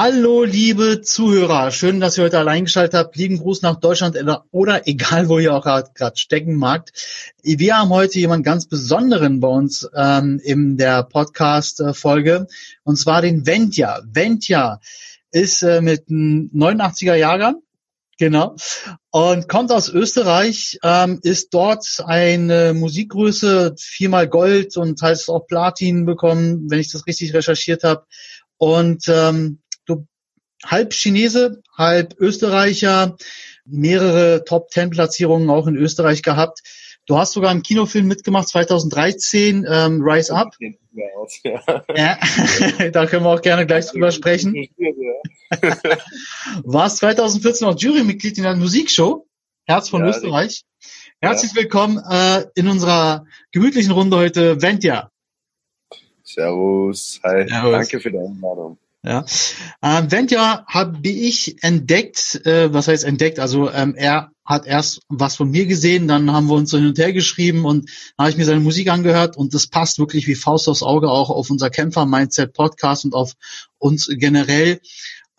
Hallo, liebe Zuhörer. Schön, dass ihr heute allein geschaltet habt. Lieben Gruß nach Deutschland oder egal, wo ihr auch gerade stecken mag. Wir haben heute jemanden ganz Besonderen bei uns ähm, in der Podcast-Folge und zwar den Ventja. Ventja ist äh, mit einem 89er Jahrgang Genau. Und kommt aus Österreich, ähm, ist dort eine Musikgröße, viermal Gold und heißt auch Platin bekommen, wenn ich das richtig recherchiert habe. Und ähm, halb Chinese, halb Österreicher, mehrere Top Ten Platzierungen auch in Österreich gehabt. Du hast sogar im Kinofilm mitgemacht, 2013, ähm, Rise Up. Ja. da können wir auch gerne gleich drüber sprechen. Warst 2014 auch Jurymitglied in der Musikshow, Herz von ja, Österreich. Herzlich willkommen äh, in unserer gemütlichen Runde heute, Ventja. Servus, hi, Servus. danke für die Einladung. Ja. Ähm, Ventja habe ich entdeckt, äh, was heißt entdeckt? Also ähm, er hat erst was von mir gesehen, dann haben wir uns so hin und her geschrieben und habe ich mir seine Musik angehört und das passt wirklich wie Faust aufs Auge auch auf unser Kämpfer-Mindset-Podcast und auf uns generell.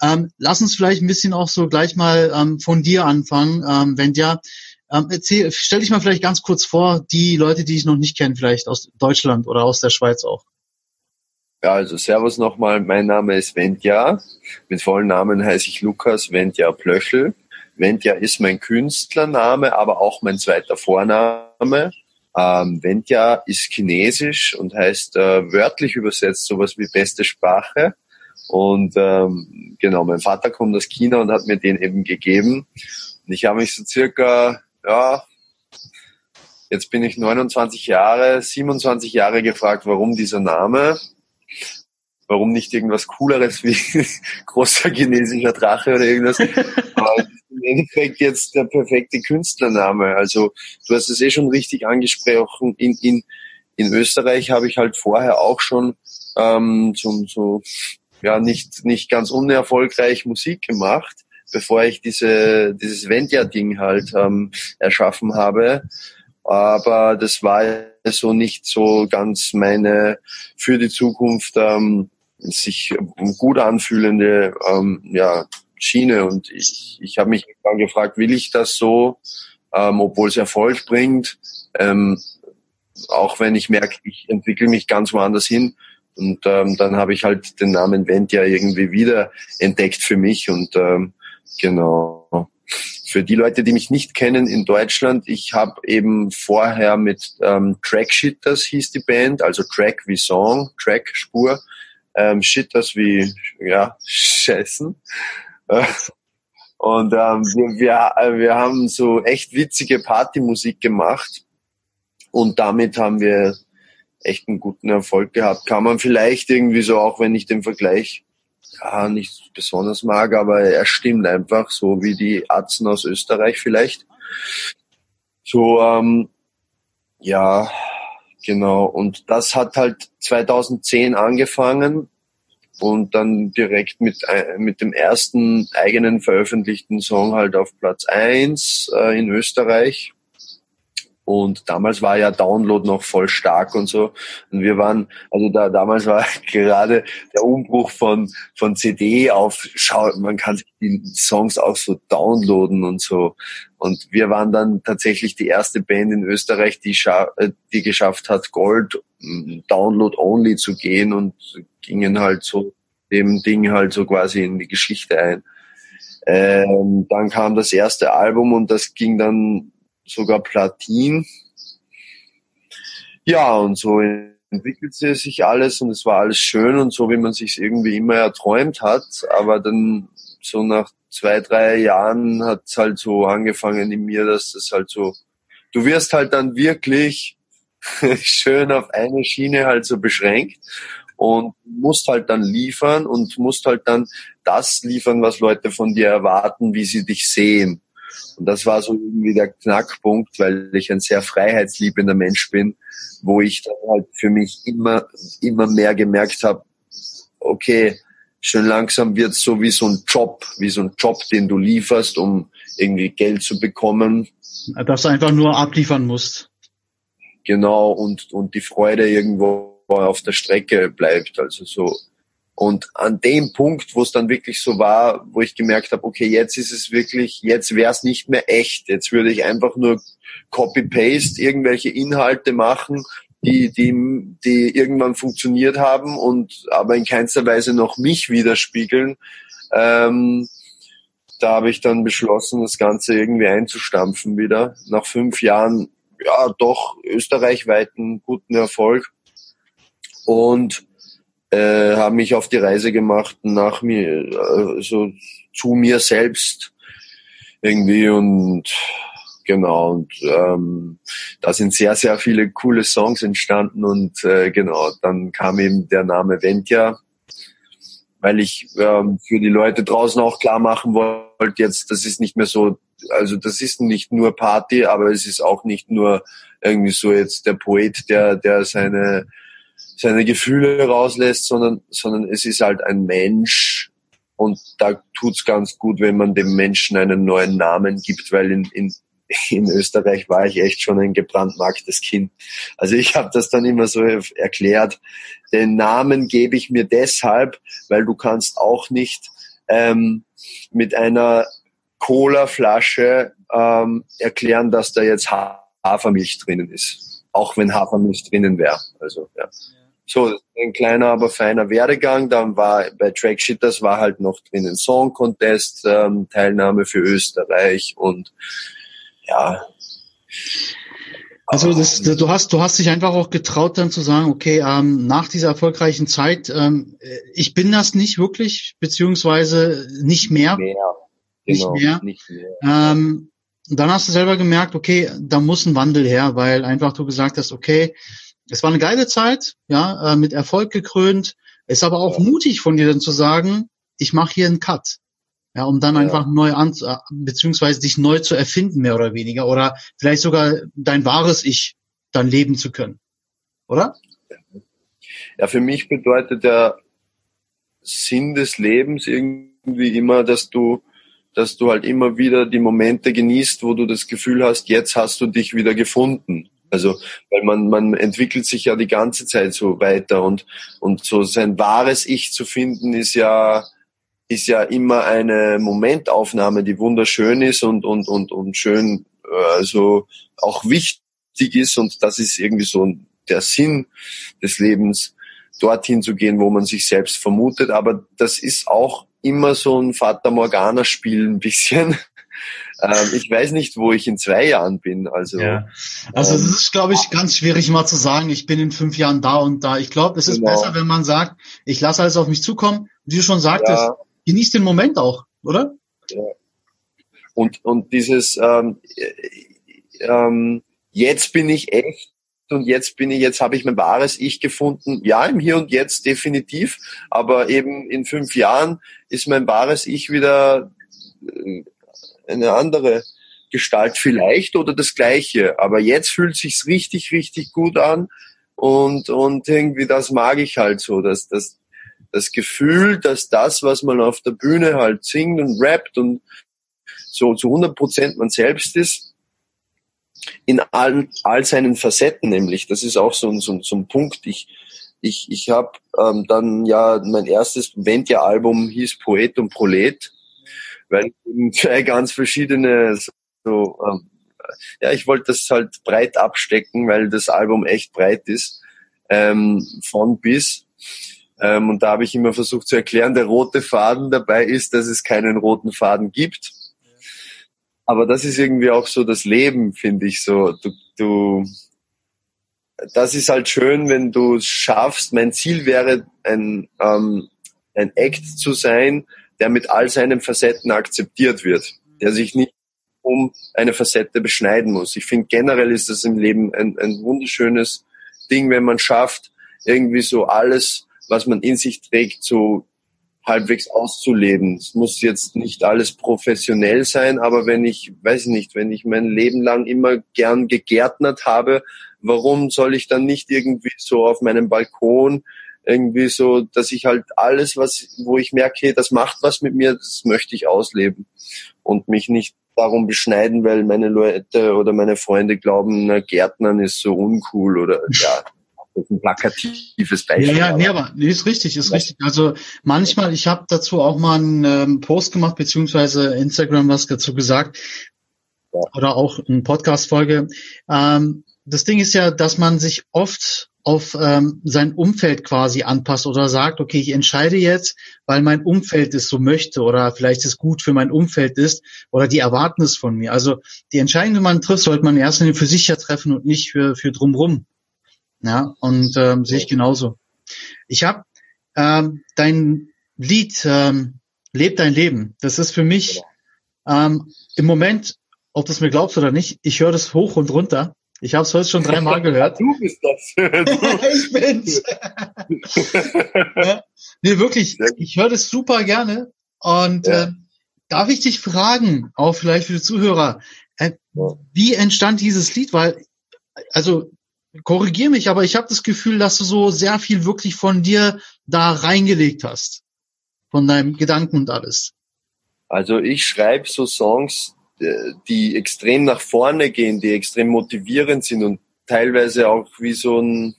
Ähm, lass uns vielleicht ein bisschen auch so gleich mal ähm, von dir anfangen, ähm, Ventja. Ähm, erzähl, stell dich mal vielleicht ganz kurz vor, die Leute, die ich noch nicht kenne, vielleicht aus Deutschland oder aus der Schweiz auch. Ja, also Servus nochmal, mein Name ist Wendja. Mit vollen Namen heiße ich Lukas Wendja Plöchel. Wendja ist mein Künstlername, aber auch mein zweiter Vorname. Ähm, Wendja ist chinesisch und heißt äh, wörtlich übersetzt sowas wie beste Sprache. Und ähm, genau, mein Vater kommt aus China und hat mir den eben gegeben. Und ich habe mich so circa, ja, jetzt bin ich 29 Jahre, 27 Jahre gefragt, warum dieser Name warum nicht irgendwas Cooleres wie großer chinesischer Drache oder irgendwas. Aber im Endeffekt jetzt der perfekte Künstlername. Also du hast es eh schon richtig angesprochen. In, in, in Österreich habe ich halt vorher auch schon ähm, so, so ja nicht nicht ganz unerfolgreich Musik gemacht, bevor ich diese dieses Ventia-Ding halt ähm, erschaffen habe. Aber das war so nicht so ganz meine für die Zukunft ähm, sich gut anfühlende ähm, ja, Schiene. Und ich, ich habe mich dann gefragt, will ich das so, ähm, obwohl es Erfolg bringt, ähm, auch wenn ich merke, ich entwickle mich ganz woanders hin. Und ähm, dann habe ich halt den Namen Ventia irgendwie wieder entdeckt für mich und ähm, genau. Für die Leute, die mich nicht kennen in Deutschland, ich habe eben vorher mit ähm, Trackshitters hieß die Band, also Track wie Song, Track Spur, ähm, Shitters wie ja Scheißen. Und ähm, wir, wir, wir haben so echt witzige Partymusik gemacht und damit haben wir echt einen guten Erfolg gehabt. Kann man vielleicht irgendwie so, auch wenn ich den Vergleich ja, nicht besonders mag, aber er stimmt einfach, so wie die Atzen aus Österreich vielleicht. So, ähm, ja, genau. Und das hat halt 2010 angefangen und dann direkt mit, äh, mit dem ersten eigenen veröffentlichten Song halt auf Platz eins äh, in Österreich. Und damals war ja Download noch voll stark und so. Und wir waren, also da damals war gerade der Umbruch von von CD auf, schau, man kann sich die Songs auch so downloaden und so. Und wir waren dann tatsächlich die erste Band in Österreich, die, äh, die geschafft hat, Gold mm, Download only zu gehen und gingen halt so dem Ding halt so quasi in die Geschichte ein. Ähm, dann kam das erste Album und das ging dann sogar Platin. Ja, und so entwickelte sich alles und es war alles schön und so, wie man sich irgendwie immer erträumt hat. Aber dann so nach zwei, drei Jahren hat es halt so angefangen in mir, dass das halt so, du wirst halt dann wirklich schön auf eine Schiene halt so beschränkt und musst halt dann liefern und musst halt dann das liefern, was Leute von dir erwarten, wie sie dich sehen. Und das war so irgendwie der Knackpunkt, weil ich ein sehr freiheitsliebender Mensch bin, wo ich dann halt für mich immer, immer mehr gemerkt habe, okay, schön langsam wird es so wie so ein Job, wie so ein Job, den du lieferst, um irgendwie Geld zu bekommen. Dass du einfach nur abliefern musst. Genau, und, und die Freude irgendwo auf der Strecke bleibt. Also so. Und an dem Punkt, wo es dann wirklich so war, wo ich gemerkt habe, okay, jetzt ist es wirklich, jetzt wäre es nicht mehr echt. Jetzt würde ich einfach nur Copy-Paste irgendwelche Inhalte machen, die, die, die irgendwann funktioniert haben und aber in keinster Weise noch mich widerspiegeln. Ähm, da habe ich dann beschlossen, das Ganze irgendwie einzustampfen wieder. Nach fünf Jahren, ja, doch österreichweiten guten Erfolg. Und äh, habe mich auf die Reise gemacht nach mir, also zu mir selbst irgendwie und genau und ähm, da sind sehr sehr viele coole Songs entstanden und äh, genau dann kam eben der Name Ventia weil ich ähm, für die Leute draußen auch klar machen wollte jetzt das ist nicht mehr so also das ist nicht nur Party aber es ist auch nicht nur irgendwie so jetzt der Poet der der seine seine Gefühle rauslässt, sondern, sondern es ist halt ein Mensch und da tut's ganz gut, wenn man dem Menschen einen neuen Namen gibt, weil in, in, in Österreich war ich echt schon ein gebrandmarktes Kind. Also ich habe das dann immer so erklärt. Den Namen gebe ich mir deshalb, weil du kannst auch nicht ähm, mit einer Cola-Flasche ähm, erklären, dass da jetzt Hafermilch drinnen ist. Auch wenn Hafermilch drinnen wäre. Also ja. So, ein kleiner, aber feiner Werdegang. Dann war bei Track Shitters war halt noch drinnen Song Contest, ähm, Teilnahme für Österreich und ja. Also das, du hast du hast dich einfach auch getraut dann zu sagen, okay, ähm, nach dieser erfolgreichen Zeit, ähm, ich bin das nicht wirklich, beziehungsweise nicht mehr. mehr. Genau, nicht mehr. Nicht mehr. Ähm, dann hast du selber gemerkt, okay, da muss ein Wandel her, weil einfach du gesagt hast, okay, es war eine geile Zeit, ja, äh, mit Erfolg gekrönt. Ist aber auch ja. mutig von dir dann zu sagen, ich mache hier einen Cut. Ja, um dann ja. einfach neu an, äh, beziehungsweise dich neu zu erfinden, mehr oder weniger, oder vielleicht sogar dein wahres Ich dann leben zu können. Oder? Ja, für mich bedeutet der Sinn des Lebens irgendwie immer, dass du, dass du halt immer wieder die Momente genießt, wo du das Gefühl hast, jetzt hast du dich wieder gefunden. Also, weil man, man entwickelt sich ja die ganze Zeit so weiter und, und so sein wahres Ich zu finden ist ja, ist ja immer eine Momentaufnahme, die wunderschön ist und, und, und, und schön, also auch wichtig ist und das ist irgendwie so der Sinn des Lebens, dorthin zu gehen, wo man sich selbst vermutet. Aber das ist auch immer so ein Fata Morgana Spiel ein bisschen. Ähm, ich weiß nicht, wo ich in zwei Jahren bin. Also, ja. also ähm, es ist, glaube ich, ganz schwierig mal zu sagen, ich bin in fünf Jahren da und da. Ich glaube, es ist genau. besser, wenn man sagt, ich lasse alles auf mich zukommen. Wie du schon sagtest, ja. genieß den Moment auch, oder? Ja. Und, und dieses ähm, äh, ähm, jetzt bin ich echt und jetzt bin ich, jetzt habe ich mein wahres Ich gefunden. Ja, im Hier und Jetzt definitiv, aber eben in fünf Jahren ist mein wahres Ich wieder äh, eine andere Gestalt vielleicht oder das gleiche. Aber jetzt fühlt sich's richtig, richtig gut an und, und irgendwie das mag ich halt so, dass das, das Gefühl, dass das, was man auf der Bühne halt singt und rappt und so zu 100 Prozent man selbst ist, in allen, all seinen Facetten nämlich. Das ist auch so, so, so ein Punkt. Ich, ich, ich habe ähm, dann ja mein erstes Ventia-Album hieß Poet und Prolet weil zwei ganz verschiedene so, ähm, ja, ich wollte das halt breit abstecken, weil das Album echt breit ist, ähm, von bis. Ähm, und da habe ich immer versucht zu erklären, der rote Faden dabei ist, dass es keinen roten Faden gibt. Aber das ist irgendwie auch so das Leben, finde ich so. Du, du, das ist halt schön, wenn du es schaffst. Mein Ziel wäre, ein, ähm, ein Act zu sein, der mit all seinen Facetten akzeptiert wird, der sich nicht um eine Facette beschneiden muss. Ich finde generell ist das im Leben ein, ein wunderschönes Ding, wenn man schafft, irgendwie so alles, was man in sich trägt, so halbwegs auszuleben. Es muss jetzt nicht alles professionell sein, aber wenn ich, weiß nicht, wenn ich mein Leben lang immer gern gegärtnert habe, warum soll ich dann nicht irgendwie so auf meinem Balkon irgendwie so, dass ich halt alles, was, wo ich merke, das macht was mit mir, das möchte ich ausleben und mich nicht darum beschneiden, weil meine Leute oder meine Freunde glauben, na, Gärtnern ist so uncool oder ja. Das ist ein plakatives Beispiel. Ja, ja, nee, aber nee, ist richtig, ist richtig. Also manchmal, ich habe dazu auch mal einen ähm, Post gemacht, beziehungsweise Instagram was dazu gesagt. Ja. Oder auch eine Podcast-Folge. Ähm, das Ding ist ja, dass man sich oft auf ähm, sein Umfeld quasi anpasst oder sagt, okay, ich entscheide jetzt, weil mein Umfeld es so möchte oder vielleicht es gut für mein Umfeld ist oder die erwarten es von mir. Also die Entscheidung, die man trifft, sollte man erst für sich ja treffen und nicht für, für drumrum. Ja, und ähm, sehe ich genauso. Ich habe ähm, dein Lied ähm, Leb dein Leben. Das ist für mich ähm, im Moment, ob du es mir glaubst oder nicht, ich höre das hoch und runter. Ich habe es heute schon dreimal gehört. Du bist das. ich bin's. Nee, wirklich, ich höre das super gerne. Und ja. äh, darf ich dich fragen, auch vielleicht für die Zuhörer, äh, wie entstand dieses Lied? Weil, also korrigier mich, aber ich habe das Gefühl, dass du so sehr viel wirklich von dir da reingelegt hast. Von deinem Gedanken und alles. Also ich schreibe so Songs, die extrem nach vorne gehen, die extrem motivierend sind und teilweise auch wie so ein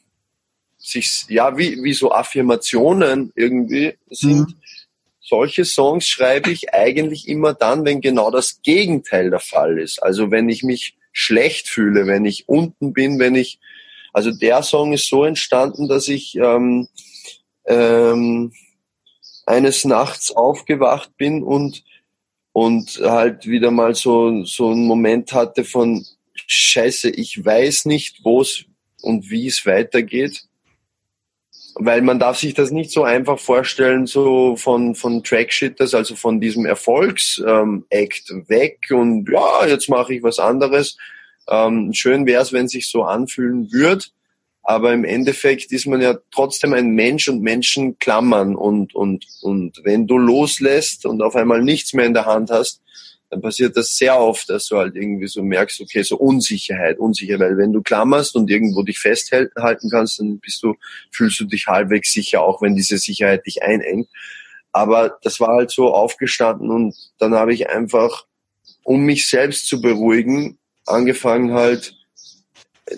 sich ja wie wie so Affirmationen irgendwie sind. Mhm. Solche Songs schreibe ich eigentlich immer dann, wenn genau das Gegenteil der Fall ist. Also wenn ich mich schlecht fühle, wenn ich unten bin, wenn ich also der Song ist so entstanden, dass ich ähm, ähm, eines Nachts aufgewacht bin und und halt wieder mal so, so einen Moment hatte von Scheiße, ich weiß nicht, wo es und wie es weitergeht. Weil man darf sich das nicht so einfach vorstellen, so von, von Trackshitters, also von diesem Erfolgs-Act ähm, weg und ja, jetzt mache ich was anderes. Ähm, schön wäre es, wenn sich so anfühlen würde. Aber im Endeffekt ist man ja trotzdem ein Mensch und Menschen klammern und, und, und wenn du loslässt und auf einmal nichts mehr in der Hand hast, dann passiert das sehr oft, dass du halt irgendwie so merkst, okay, so Unsicherheit, unsicher, weil wenn du klammerst und irgendwo dich festhalten kannst, dann bist du, fühlst du dich halbwegs sicher, auch wenn diese Sicherheit dich einengt. Aber das war halt so aufgestanden und dann habe ich einfach, um mich selbst zu beruhigen, angefangen halt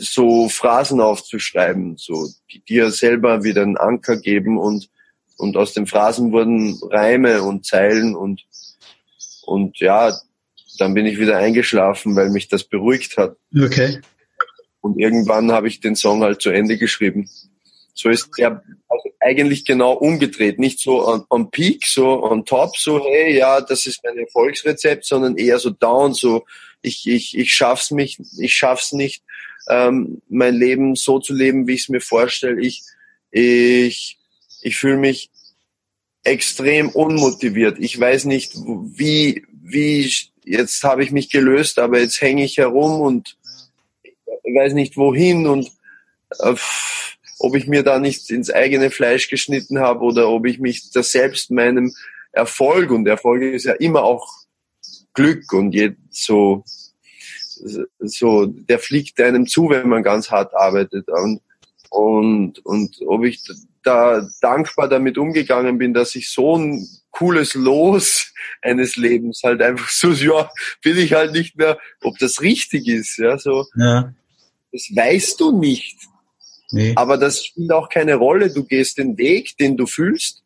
so Phrasen aufzuschreiben, so die dir selber wieder einen Anker geben und und aus den Phrasen wurden Reime und Zeilen und und ja, dann bin ich wieder eingeschlafen, weil mich das beruhigt hat. Okay. Und irgendwann habe ich den Song halt zu Ende geschrieben. So ist er also eigentlich genau umgedreht, nicht so on, on peak, so on top, so hey, ja, das ist mein Erfolgsrezept, sondern eher so down, so ich ich ich schaff's mich, ich schaff's nicht ähm, mein Leben so zu leben, wie ich es mir vorstelle. Ich, ich, ich fühle mich extrem unmotiviert. Ich weiß nicht, wie, wie, jetzt habe ich mich gelöst, aber jetzt hänge ich herum und ich weiß nicht wohin und äh, ob ich mir da nicht ins eigene Fleisch geschnitten habe oder ob ich mich da selbst meinem Erfolg und Erfolg ist ja immer auch Glück und jetzt so so, der fliegt einem zu, wenn man ganz hart arbeitet. Und, und, und ob ich da dankbar damit umgegangen bin, dass ich so ein cooles Los eines Lebens halt einfach so, ja, bin ich halt nicht mehr, ob das richtig ist, ja, so. Ja. Das weißt du nicht. Nee. Aber das spielt auch keine Rolle. Du gehst den Weg, den du fühlst.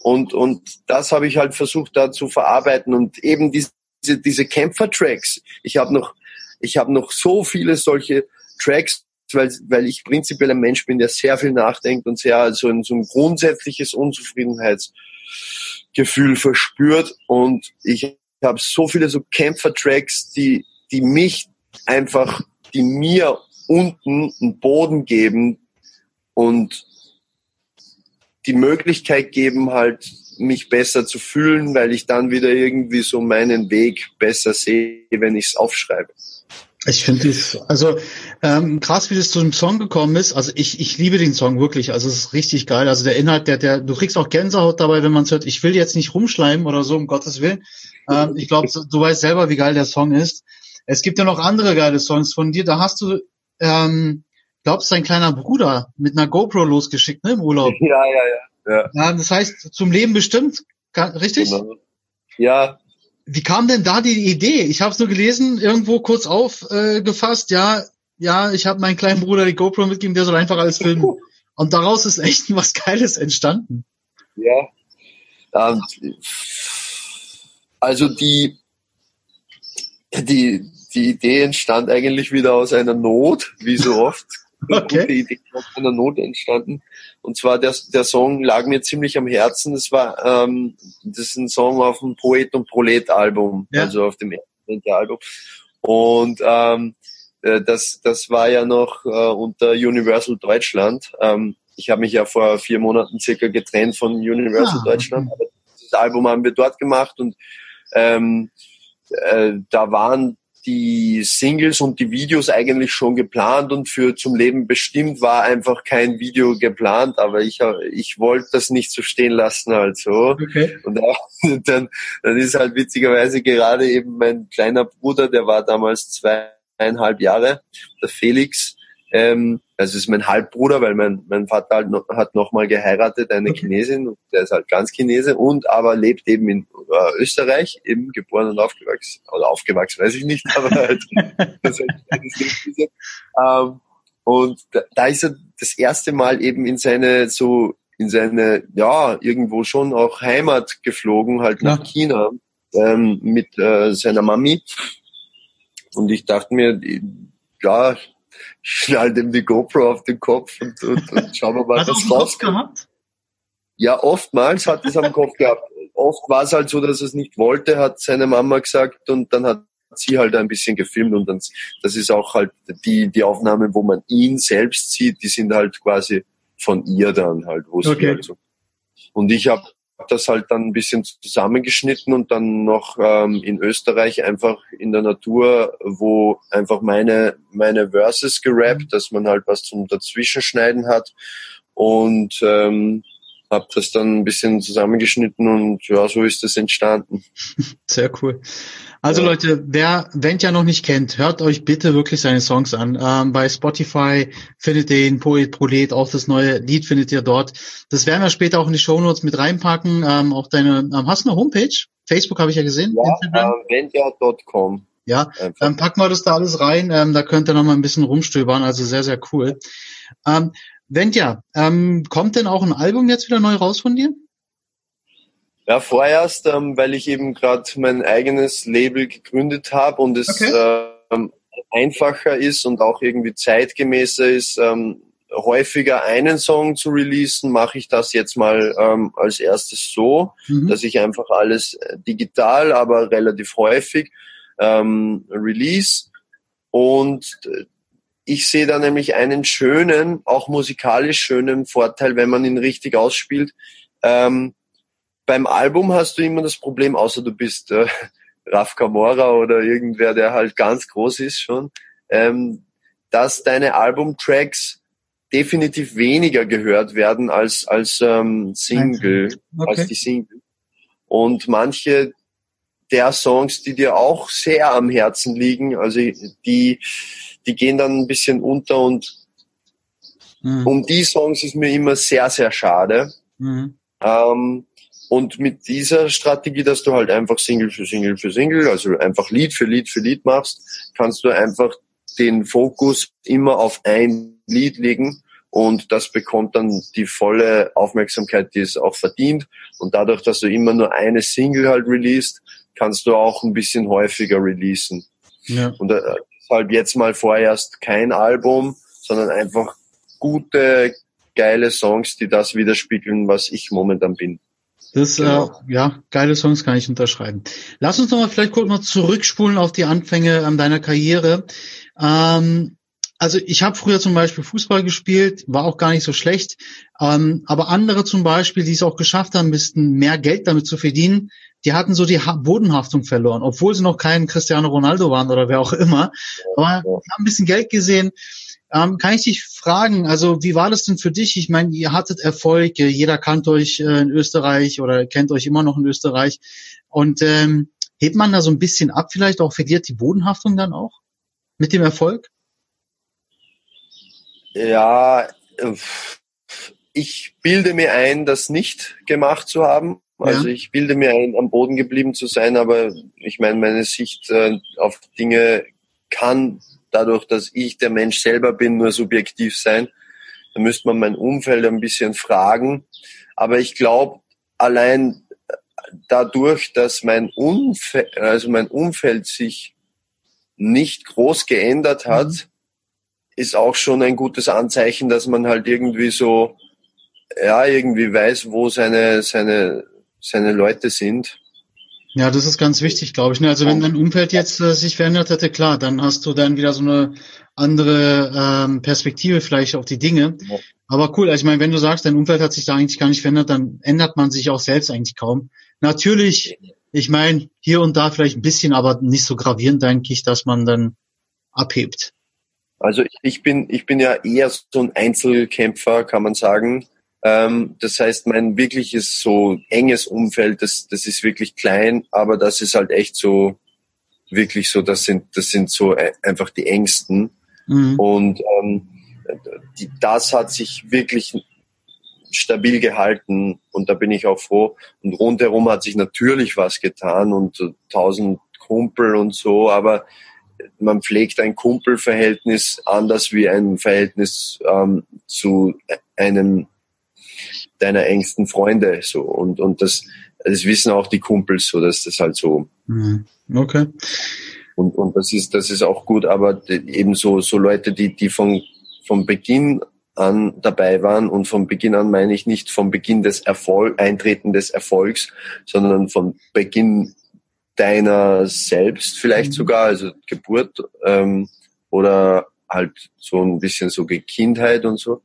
Und, und das habe ich halt versucht da zu verarbeiten und eben diese, diese Kämpfer-Tracks. Ich habe noch ich habe noch so viele solche Tracks, weil, weil ich prinzipiell ein Mensch bin, der sehr viel nachdenkt und sehr also ein, so ein grundsätzliches Unzufriedenheitsgefühl verspürt. Und ich habe so viele so Kämpfer-Tracks, die, die mich einfach, die mir unten einen Boden geben und die Möglichkeit geben, halt mich besser zu fühlen, weil ich dann wieder irgendwie so meinen Weg besser sehe, wenn ich es aufschreibe. Ich finde es, also ähm, krass, wie das zu dem Song gekommen ist. Also ich, ich liebe den Song wirklich. Also es ist richtig geil. Also der Inhalt, der, der, du kriegst auch Gänsehaut dabei, wenn man es hört. Ich will jetzt nicht rumschleimen oder so, um Gottes Willen. Ähm, ich glaube, du weißt selber, wie geil der Song ist. Es gibt ja noch andere geile Songs von dir. Da hast du, ähm, glaubst, dein kleiner Bruder mit einer GoPro losgeschickt, ne, im Urlaub. Ja, ja, ja. Ja, ja das heißt, zum Leben bestimmt, richtig? Genau. Ja, wie kam denn da die Idee? Ich habe es nur gelesen, irgendwo kurz aufgefasst, äh, ja, ja, ich habe meinen kleinen Bruder die GoPro mitgegeben, der soll einfach alles filmen. Und daraus ist echt was Geiles entstanden. Ja. Ähm, also die, die, die Idee entstand eigentlich wieder aus einer Not, wie so oft. Okay. Die Idee aus einer Not entstanden. Und zwar der, der Song lag mir ziemlich am Herzen. Das war ähm, das ist ein Song auf dem Poet und Prolet Album, Ja. also auf dem ersten Album. Und ähm, äh, das, das war ja noch äh, unter Universal Deutschland. Ähm, ich habe mich ja vor vier Monaten circa getrennt von Universal Ah, Deutschland. Aber das Album haben wir dort gemacht und ähm, äh, da waren die Singles und die Videos eigentlich schon geplant und für zum Leben bestimmt war einfach kein Video geplant, aber ich ich wollte das nicht so stehen lassen halt so. Okay. Und auch, dann, dann ist halt witzigerweise gerade eben mein kleiner Bruder, der war damals zweieinhalb Jahre, der Felix, ähm, das ist mein Halbbruder, weil mein, mein Vater halt noch, hat nochmal geheiratet, eine. Chinesin, der ist halt ganz Chinese und aber lebt eben in äh, Österreich, eben geboren und aufgewachsen, oder aufgewachsen, weiß ich nicht, aber halt, das ist halt ähm, und da, da ist er das erste Mal eben in seine so in seine ja irgendwo schon auch Heimat geflogen, halt nach Ja. China ähm, mit äh, seiner Mami. Und ich dachte mir, ja, schnall dem die GoPro auf den Kopf und, und, und schauen wir mal, was dem Kopf rauskommt. gehabt? Ja, oftmals hat es am Kopf gehabt. Oft war es halt so, dass er es nicht wollte, hat seine Mama gesagt und dann hat sie halt ein bisschen gefilmt und dann, das ist auch halt die, die Aufnahme, wo man ihn selbst sieht, die sind halt quasi von ihr dann halt, wo sie Okay. halt so. Und ich habe das halt dann ein bisschen zusammengeschnitten und dann noch ähm, in Österreich einfach in der Natur, wo einfach meine, meine Verses gerappt, dass man halt was zum Dazwischenschneiden hat. Und ähm, habe das dann ein bisschen zusammengeschnitten und ja, so ist das entstanden. Sehr cool. Also Ja. Leute, wer Ventja noch nicht kennt, hört euch bitte wirklich seine Songs an. Ähm, bei Spotify findet ihr ihn, Poet Prolet, auch das neue Lied findet ihr dort. Das werden wir später auch in die Shownotes mit reinpacken. Ähm, auch deine, ähm, hast du eine Homepage? Facebook habe ich ja gesehen. Instagram. Ähm, Vendia.com. Ja, dann packen wir das da alles rein. Ähm, da könnt ihr noch mal ein bisschen rumstöbern. Also sehr, sehr cool. Ähm, Ventja, ähm, kommt denn auch ein Album jetzt wieder neu raus von dir? Ja, vorerst, ähm, weil ich eben gerade mein eigenes Label gegründet habe und es ähm, einfacher ist und auch irgendwie zeitgemäßer ist, ähm, häufiger einen Song zu releasen, mache ich das jetzt mal ähm, als erstes so, Mhm. dass ich einfach alles äh, digital, aber relativ häufig ähm, release. Und äh, ich sehe da nämlich einen schönen, auch musikalisch schönen Vorteil, wenn man ihn richtig ausspielt. Ähm, beim Album hast du immer das Problem, außer du bist äh, Raf Kamora oder irgendwer, der halt ganz groß ist schon, ähm, dass deine Albumtracks definitiv weniger gehört werden als als ähm, Single, als Okay. die Single. Und manche der Songs, die dir auch sehr am Herzen liegen, also die die gehen dann ein bisschen unter und Mhm. um die Songs ist mir immer sehr sehr schade. Mhm. Ähm, und mit dieser Strategie, dass du halt einfach Single für Single für Single, also einfach Lied für Lied für Lied machst, kannst du einfach den Fokus immer auf ein Lied legen und das bekommt dann die volle Aufmerksamkeit, die es auch verdient. Und dadurch, dass du immer nur eine Single halt releast, kannst du auch ein bisschen häufiger releasen. Ja. Und äh, deshalb jetzt mal vorerst kein Album, sondern einfach gute, geile Songs, die das widerspiegeln, was ich momentan bin. Das, Genau. äh, ja, geile Songs kann ich unterschreiben. Lass uns noch mal vielleicht kurz mal zurückspulen auf die Anfänge ähm, deiner Karriere. Ähm, also ich habe früher zum Beispiel Fußball gespielt, war auch gar nicht so schlecht. Ähm, aber andere zum Beispiel, die es auch geschafft haben, ein bisschen mehr Geld damit zu verdienen, die hatten so die ha Bodenhaftung verloren, obwohl sie noch kein Cristiano Ronaldo waren oder wer auch immer. Aber die haben ein bisschen Geld gesehen. Ähm, kann ich dich fragen, also wie war das denn für dich? Ich meine, ihr hattet Erfolg, äh, jeder kannt euch äh, in Österreich oder kennt euch immer noch in Österreich. Und ähm, hebt man da so ein bisschen ab, vielleicht auch verliert die Bodenhaftung dann auch mit dem Erfolg? Ja, äh, ich bilde mir ein, das nicht gemacht zu haben. Also Ja. ich bilde mir ein, am Boden geblieben zu sein, aber ich meine, meine Sicht äh, auf Dinge kann dadurch, dass ich der Mensch selber bin, nur subjektiv sein. Da müsste man mein Umfeld ein bisschen fragen. Aber ich glaube, allein dadurch, dass mein Umfeld, also mein Umfeld sich nicht groß geändert hat, mhm. ist auch schon ein gutes Anzeichen, dass man halt irgendwie so, ja, irgendwie weiß, wo seine, seine, seine Leute sind. Ja, das ist ganz wichtig, glaube ich. Ne? Also wenn dein Umfeld jetzt äh, sich verändert hätte, klar, dann hast du dann wieder so eine andere ähm, Perspektive vielleicht auf die Dinge. Ja. Aber cool, also ich meine, wenn du sagst, dein Umfeld hat sich da eigentlich gar nicht verändert, dann ändert man sich auch selbst eigentlich kaum. Natürlich, ich meine, hier und da vielleicht ein bisschen, aber nicht so gravierend, denke ich, dass man dann abhebt. Also ich bin, ich bin ja eher so ein Einzelkämpfer, kann man sagen. Ähm, das heißt, mein wirkliches so enges Umfeld, das, das ist wirklich klein, aber das ist halt echt so, wirklich so, das sind, das sind so äh, einfach die engsten. Mhm. Und ähm, die, das hat sich wirklich stabil gehalten und da bin ich auch froh. Und rundherum hat sich natürlich was getan und tausend Kumpel und so, aber man pflegt ein Kumpelverhältnis anders wie ein Verhältnis ähm, zu einem deiner engsten Freunde so und und das das wissen auch die Kumpels so dass das halt so mhm. okay und und das ist das ist auch gut aber eben so so Leute die die von von Beginn an dabei waren und von Beginn an meine ich nicht vom Beginn des Erfolg Eintreten des Erfolgs sondern von Beginn deiner selbst vielleicht mhm. sogar also Geburt ähm, oder halt so ein bisschen so Kindheit und so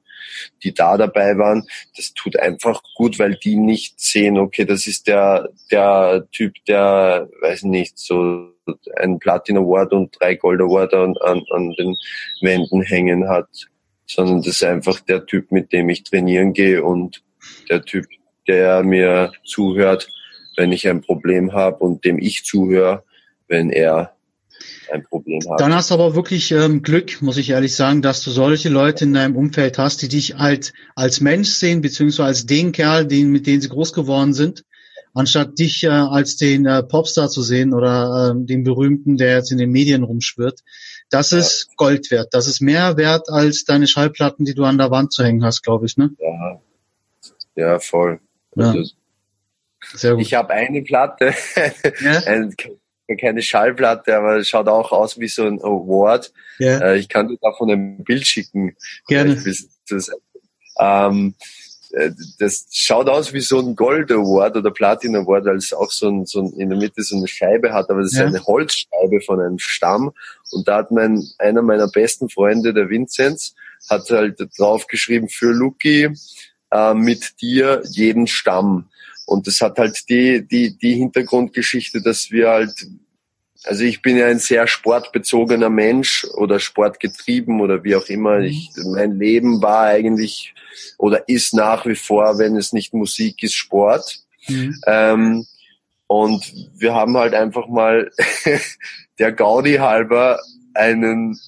die da dabei waren, das tut einfach gut, weil die nicht sehen, okay, das ist der, der Typ, der, weiß nicht, so ein Platin Award und drei Gold Award an, an, an den Wänden hängen hat, sondern das ist einfach der Typ, mit dem ich trainieren gehe und der Typ, der mir zuhört, wenn ich ein Problem habe und dem ich zuhöre, wenn er ein Problem haben. Dann hast du aber wirklich ähm, Glück, muss ich ehrlich sagen, dass du solche Leute in deinem Umfeld hast, die dich halt als Mensch sehen, beziehungsweise als den Kerl, den, mit dem sie groß geworden sind, anstatt dich äh, als den äh, Popstar zu sehen oder äh, den Berühmten, der jetzt in den Medien rumschwirrt. Das ja. ist Gold wert. Das ist mehr wert als deine Schallplatten, die du an der Wand zu hängen hast, glaube ich, ne? Ja, ja voll. Ja. Also, Sehr gut. Ich habe eine Platte, ja? ein keine Schallplatte, aber es schaut auch aus wie so ein Award. Ja. Äh, ich kann dir davon ein Bild schicken. Gerne. Das, ähm, äh, das schaut aus wie so ein Gold Award oder Platin Award, weil es auch so, ein, so ein, in der Mitte so eine Scheibe hat, aber das ja. ist eine Holzscheibe von einem Stamm. Und da hat mein, einer meiner besten Freunde, der Vinzenz, hat halt draufgeschrieben für Luki, äh, mit dir jeden Stamm. Und das hat halt die, die, die Hintergrundgeschichte, dass wir halt, also ich bin ja ein sehr sportbezogener Mensch oder sportgetrieben oder wie auch immer. Mhm. Ich, mein Leben war eigentlich oder ist nach wie vor, wenn es nicht Musik ist, Sport. Mhm. Ähm, und wir haben halt einfach mal der Gaudi halber einen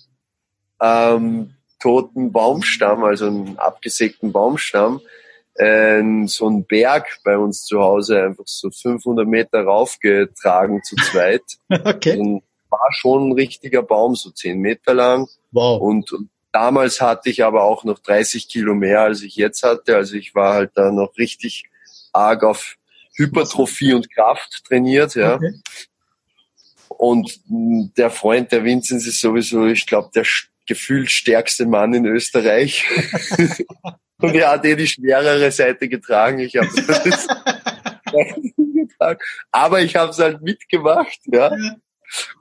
ähm, toten Baumstamm, also einen abgesägten Baumstamm, ein, so ein Berg bei uns zu Hause einfach so 500 Meter raufgetragen zu zweit. okay. Und war schon ein richtiger Baum, so 10 Meter lang. Wow. Und, und damals hatte ich aber auch noch 30 Kilo mehr, als ich jetzt hatte. Also ich war halt da noch richtig arg auf Hypertrophie und Kraft trainiert, ja. Okay. Und der Freund der Vinzenz ist sowieso, ich glaube, der gefühlt stärkste Mann in Österreich. Und er hat eh die schwerere Seite getragen. Ich habe das getragen. Aber ich habe es halt mitgemacht, ja.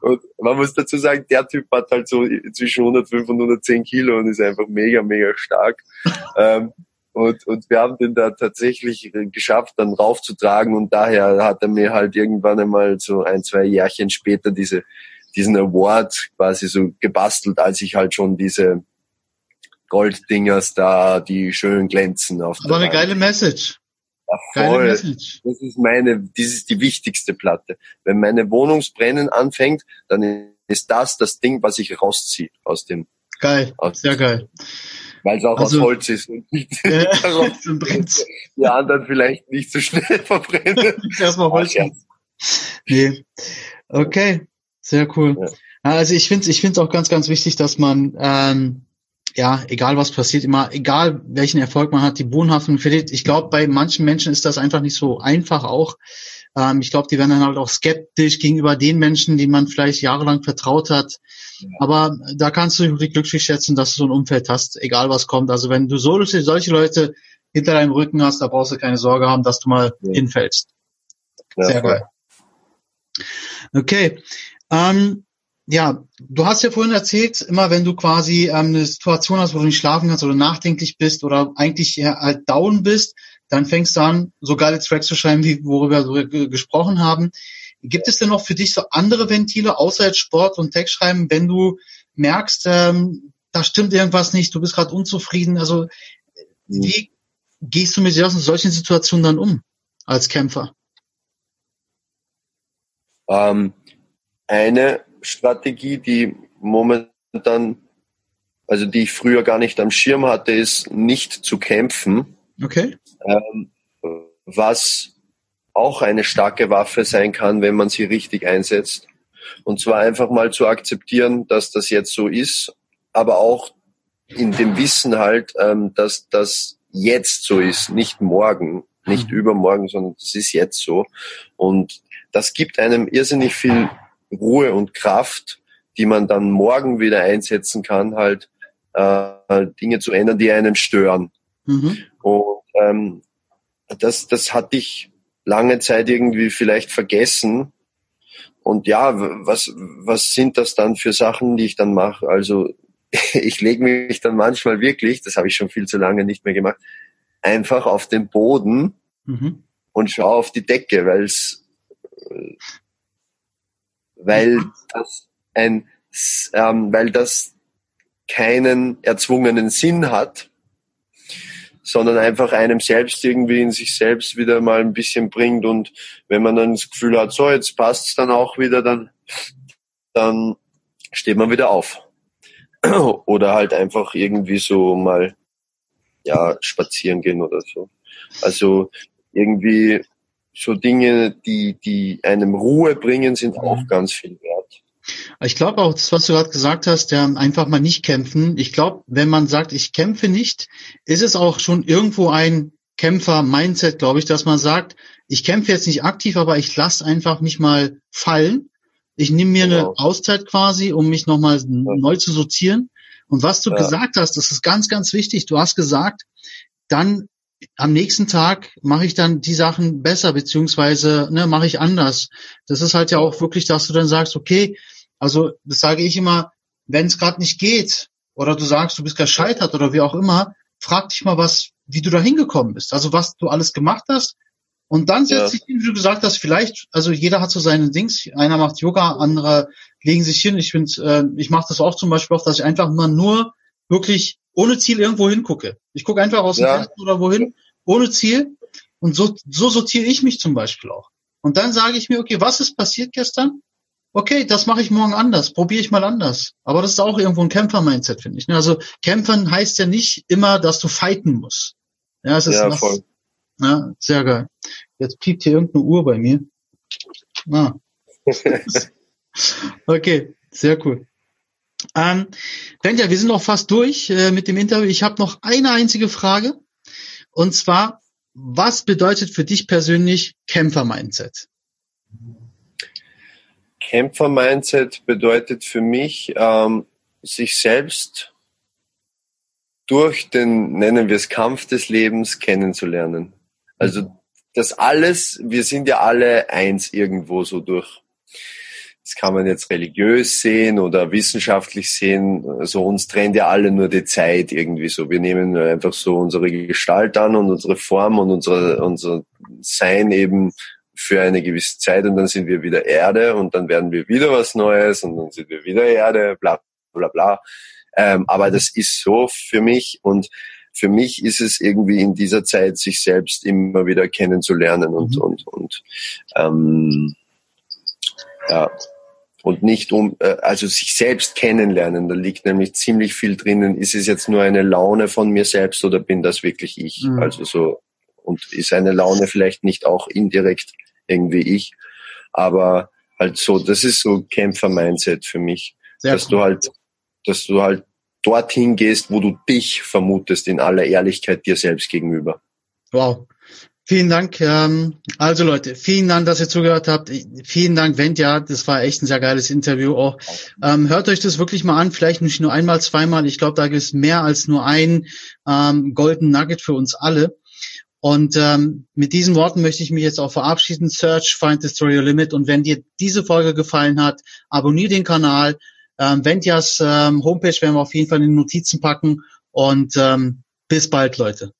Und man muss dazu sagen, der Typ hat halt so zwischen 105 und 110 Kilo und ist einfach mega, mega stark. ähm, und, und wir haben den da tatsächlich geschafft, dann raufzutragen und daher hat er mir halt irgendwann einmal so ein, zwei Jährchen später diese, diesen Award quasi so gebastelt, als ich halt schon diese Golddingers da, die schön glänzen auf Aber eine geile Message. Ja, voll. Message. Das ist meine, das ist die wichtigste Platte. Wenn meine Wohnungsbrennen anfängt, dann ist das das Ding, was ich rausziehe aus dem. Geil, aus sehr geil. Weil es auch also, aus Holz ist und nicht äh, die anderen vielleicht nicht so schnell verbrennen. Erstmal Holz. Nee. Okay, sehr cool. Ja. Also ich finde, ich finde es auch ganz, ganz wichtig, dass man ähm, ja, egal was passiert, immer, egal welchen Erfolg man hat, die Bodenhaftung verliert. Ich glaube, bei manchen Menschen ist das einfach nicht so einfach auch. Ähm, ich glaube, die werden dann halt auch skeptisch gegenüber den Menschen, die man vielleicht jahrelang vertraut hat. Aber da kannst du dich glücklich schätzen, dass du so ein Umfeld hast, egal was kommt. Also wenn du solche, solche Leute hinter deinem Rücken hast, da brauchst du keine Sorge haben, dass du mal ja. hinfällst. Ja, Sehr geil. Okay. Ähm, ja, du hast ja vorhin erzählt, immer wenn du quasi ähm, eine Situation hast, wo du nicht schlafen kannst oder nachdenklich bist oder eigentlich halt down bist, dann fängst du an, so geile Tracks zu schreiben, wie worüber wir gesprochen haben. Gibt es denn noch für dich so andere Ventile außer jetzt Sport und Textschreiben, wenn du merkst, ähm, da stimmt irgendwas nicht, du bist gerade unzufrieden? Also mhm. wie gehst du mit solchen Situationen dann um als Kämpfer? Ähm, eine Strategie, die momentan, also die ich früher gar nicht am Schirm hatte, ist nicht zu kämpfen. Okay. Ähm, was auch eine starke Waffe sein kann, wenn man sie richtig einsetzt. Und zwar einfach mal zu akzeptieren, dass das jetzt so ist, aber auch in dem Wissen halt, ähm, dass das jetzt so ist, nicht morgen, nicht mhm. übermorgen, sondern das ist jetzt so. Und das gibt einem irrsinnig viel Ruhe und Kraft, die man dann morgen wieder einsetzen kann, halt äh, Dinge zu ändern, die einen stören. Mhm. Und ähm, das, das hatte ich lange Zeit irgendwie vielleicht vergessen. Und ja, was, was sind das dann für Sachen, die ich dann mache? Also ich lege mich dann manchmal wirklich, das habe ich schon viel zu lange nicht mehr gemacht, einfach auf den Boden mhm. und schaue auf die Decke, weil es weil das ein, ähm, weil das keinen erzwungenen Sinn hat, sondern einfach einem selbst irgendwie in sich selbst wieder mal ein bisschen bringt und wenn man dann das Gefühl hat, so jetzt passt's dann auch wieder, dann dann steht man wieder auf oder halt einfach irgendwie so mal ja spazieren gehen oder so. Also irgendwie so Dinge, die, die einem Ruhe bringen, sind auch mhm. ganz viel wert. Ich glaube auch, das, was du gerade gesagt hast, ja, einfach mal nicht kämpfen. Ich glaube, wenn man sagt, ich kämpfe nicht, ist es auch schon irgendwo ein Kämpfer-Mindset, glaube ich, dass man sagt, ich kämpfe jetzt nicht aktiv, aber ich lasse einfach mich mal fallen. Ich nehme mir genau. eine Auszeit quasi, um mich nochmal ja. neu zu sortieren. Und was du ja. gesagt hast, das ist ganz, ganz wichtig. Du hast gesagt, dann am nächsten Tag mache ich dann die Sachen besser, beziehungsweise ne, mache ich anders. Das ist halt ja auch wirklich, dass du dann sagst, okay, also das sage ich immer, wenn es gerade nicht geht oder du sagst, du bist gescheitert oder wie auch immer, frag dich mal, was, wie du da hingekommen bist. Also was du alles gemacht hast. Und dann setzt ja. sich, wie du gesagt hast, vielleicht, also jeder hat so seine Dings. Einer macht Yoga, andere legen sich hin. Ich finde, äh, ich mache das auch zum Beispiel auch, dass ich einfach mal nur wirklich ohne Ziel irgendwo hingucke. Ich gucke einfach aus dem ja. Fenster oder wohin, ohne Ziel. Und so, so sortiere ich mich zum Beispiel auch. Und dann sage ich mir, okay, was ist passiert gestern? Okay, das mache ich morgen anders, probiere ich mal anders. Aber das ist auch irgendwo ein Kämpfer-Mindset, finde ich. Ne? Also kämpfern heißt ja nicht immer, dass du fighten musst. Ja, es ist ja, voll. Ja, sehr geil. Jetzt piept hier irgendeine Uhr bei mir. Ah. okay, sehr cool. Ähm, Benja, wir sind noch fast durch äh, mit dem Interview. Ich habe noch eine einzige Frage. Und zwar, was bedeutet für dich persönlich Kämpfer-Mindset? Kämpfer-Mindset bedeutet für mich, ähm, sich selbst durch den, nennen wir es, Kampf des Lebens kennenzulernen. Also das alles, wir sind ja alle eins irgendwo so durch das kann man jetzt religiös sehen oder wissenschaftlich sehen. Also uns trennt ja alle nur die Zeit irgendwie so. Wir nehmen einfach so unsere Gestalt an und unsere Form und unser, unser Sein eben für eine gewisse Zeit und dann sind wir wieder Erde und dann werden wir wieder was Neues und dann sind wir wieder Erde, bla bla bla. Ähm, aber das ist so für mich und für mich ist es irgendwie in dieser Zeit, sich selbst immer wieder kennenzulernen und, mhm. und, und ähm, ja, und nicht um, äh, also sich selbst kennenlernen. Da liegt nämlich ziemlich viel drinnen. Ist es jetzt nur eine Laune von mir selbst oder bin das wirklich ich? Mhm. Also so, und ist eine Laune vielleicht nicht auch indirekt irgendwie ich? Aber halt so, das ist so Kämpfer-Mindset für mich. Sehr dass cool. du halt, dass du halt dorthin gehst, wo du dich vermutest, in aller Ehrlichkeit dir selbst gegenüber. Wow. Vielen Dank. Ähm, also Leute, vielen Dank, dass ihr zugehört habt. Vielen Dank, Wendja. Das war echt ein sehr geiles Interview auch. Ähm, hört euch das wirklich mal an. Vielleicht nicht nur einmal, zweimal. Ich glaube, da gibt es mehr als nur ein ähm, Golden Nugget für uns alle. Und ähm, mit diesen Worten möchte ich mich jetzt auch verabschieden. Search, find, destroy your limit. Und wenn dir diese Folge gefallen hat, abonniere den Kanal. Ähm, Ventjas ähm, Homepage werden wir auf jeden Fall in den Notizen packen. Und ähm, bis bald, Leute.